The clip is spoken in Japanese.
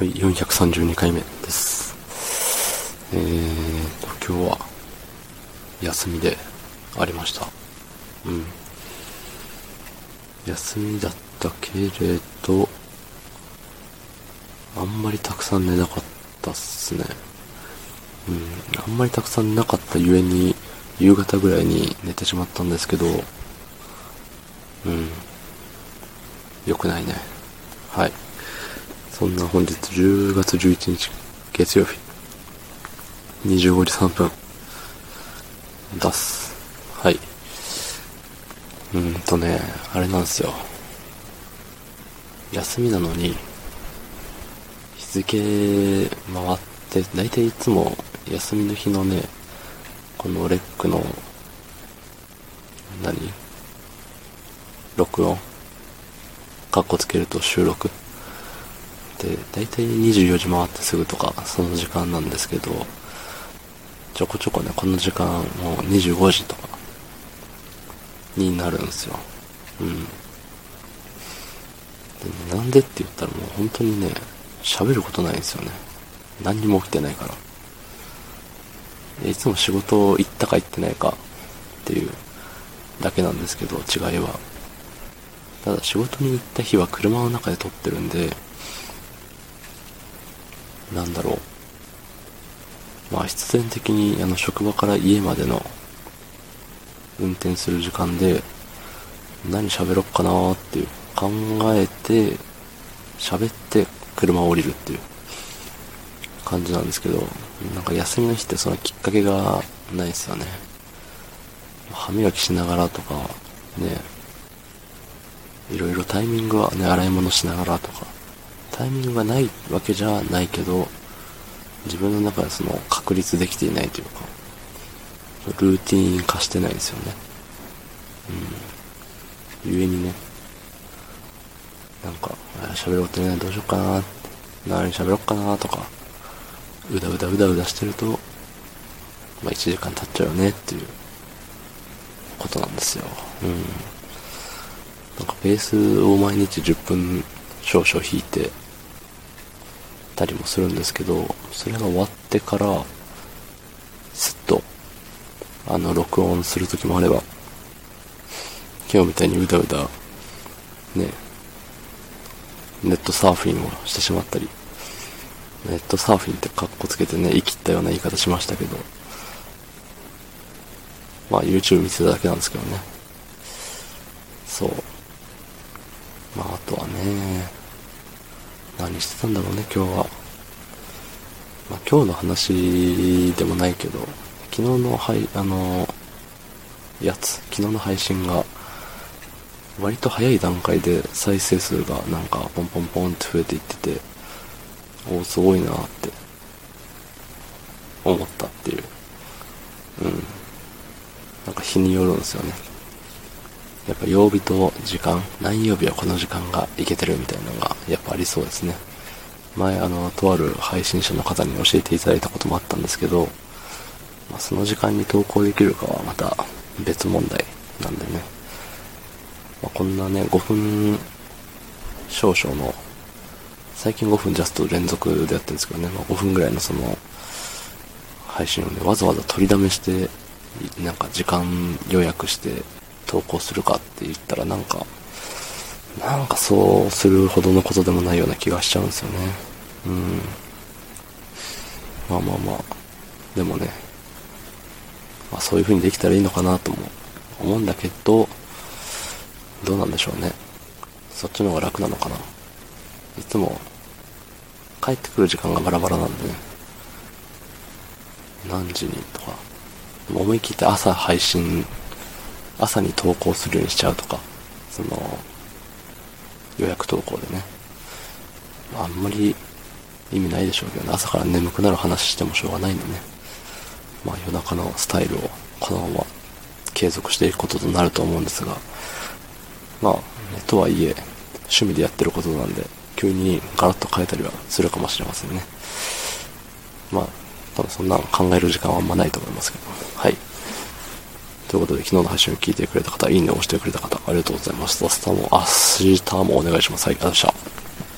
はい、432回目です。えーと、今日は休みでありました。うん。休みだったけれど、あんまりたくさん寝なかったっすね。うん。あんまりたくさん寝なかったゆえに、夕方ぐらいに寝てしまったんですけど、うん。良くないね。はい。そんな本日10月11日月曜日25時3分出す。はい。うーんとね、あれなんですよ。休みなのに、日付回って、だいたいいつも休みの日のね、このレックの、何？録音？カッコつけると収録、だいたい24時回ってすぐとか、その時間なんですけど、ちょこちょこね、この時間もう25時とか、になるんですよ。うん。でなんでって言ったらもう本当にね、喋ることないんですよね。何にも起きてないから。いつも仕事行ったか行ってないかっていうだけなんですけど、違いは。ただ仕事に行った日は車の中で撮ってるんで、なんだろう。まあ必然的にあの職場から家までの運転する時間で何喋ろっかなーっていう考えて喋って車を降りるっていう感じなんですけど、なんか休みの日ってそのきっかけがないですよね。歯磨きしながらとか、ね、いろいろタイミングはね、洗い物しながらとか、タイミングがないわけじゃないけど、自分の中でその確立できていないというか、ルーティン化してないですよね。うん。ゆえにね、なんか、あ喋ることね、どうしよっかなって、何喋ろっかなとか、うだうだうだうだしてると、まあ1時間経っちゃうよねっていうことなんですよ。うん。なんかベースを毎日10分少々弾いてたりもするんですけど、それが終わってから、すっと、あの、録音する時もあれば、今日みたいにうだうだ、ね、ネットサーフィンをしてしまったり、ネットサーフィンってカッコつけてね、生きったような言い方しましたけど、まあ YouTube 見てただけなんですけどね。そう。まああとはね、何してたんだろうね、今日は。まあ今日の話でもないけど、昨日のはい、あの、やつ、昨日の配信が、割と早い段階で再生数がなんかポンポンポンって増えていってて、おお、すごいなって、思ったっていう。うん。なんか日によるんですよね。やっぱ曜日と時間、何曜日はこの時間がいけてるみたいなのがやっぱありそうですね。前あの、とある配信者の方に教えていただいたこともあったんですけど、まあ、その時間に投稿できるかはまた別問題なんでね。まあ、こんなね、5分少々の、最近5分ジャスト連続でやってるんですけどね、まあ、5分ぐらいのその、配信をね、わざわざ取りだめして、なんか時間予約して投稿するかって言ったらなんか、なんかそうするほどのことでもないような気がしちゃうんですよね。うん。まあまあまあ、でもね、まあそういう風にできたらいいのかなとも思うんだけど、どうなんでしょうね。そっちの方が楽なのかな。いつも、帰ってくる時間がバラバラなんでね。何時にとか、思い切って朝配信、朝に投稿するようにしちゃうとか、その、予約投稿でね。あ、んまり意味ないでしょうけどね。朝から眠くなる話してもしょうがないんでね。まあ夜中のスタイルをこのまま継続していくこととなると思うんですが、まあ、とはいえ、趣味でやってることなんで、急にガラッと変えたりはするかもしれませんね。まあ、多分そんな考える時間はあんまないと思いますけど。はい。ということで、昨日の配信を聞いてくれた方、いいねを押してくれた方、ありがとうございました。明日も、明日もお願いします。はい、ありがとうございました。